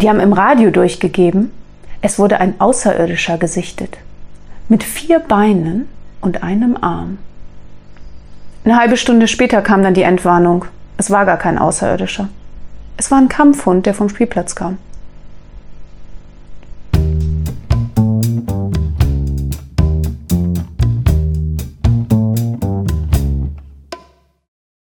Die haben im Radio durchgegeben, es wurde ein Außerirdischer gesichtet. Mit vier Beinen und einem Arm. Eine halbe Stunde später kam dann die Entwarnung. Es war gar kein Außerirdischer. Es war ein Kampfhund, der vom Spielplatz kam.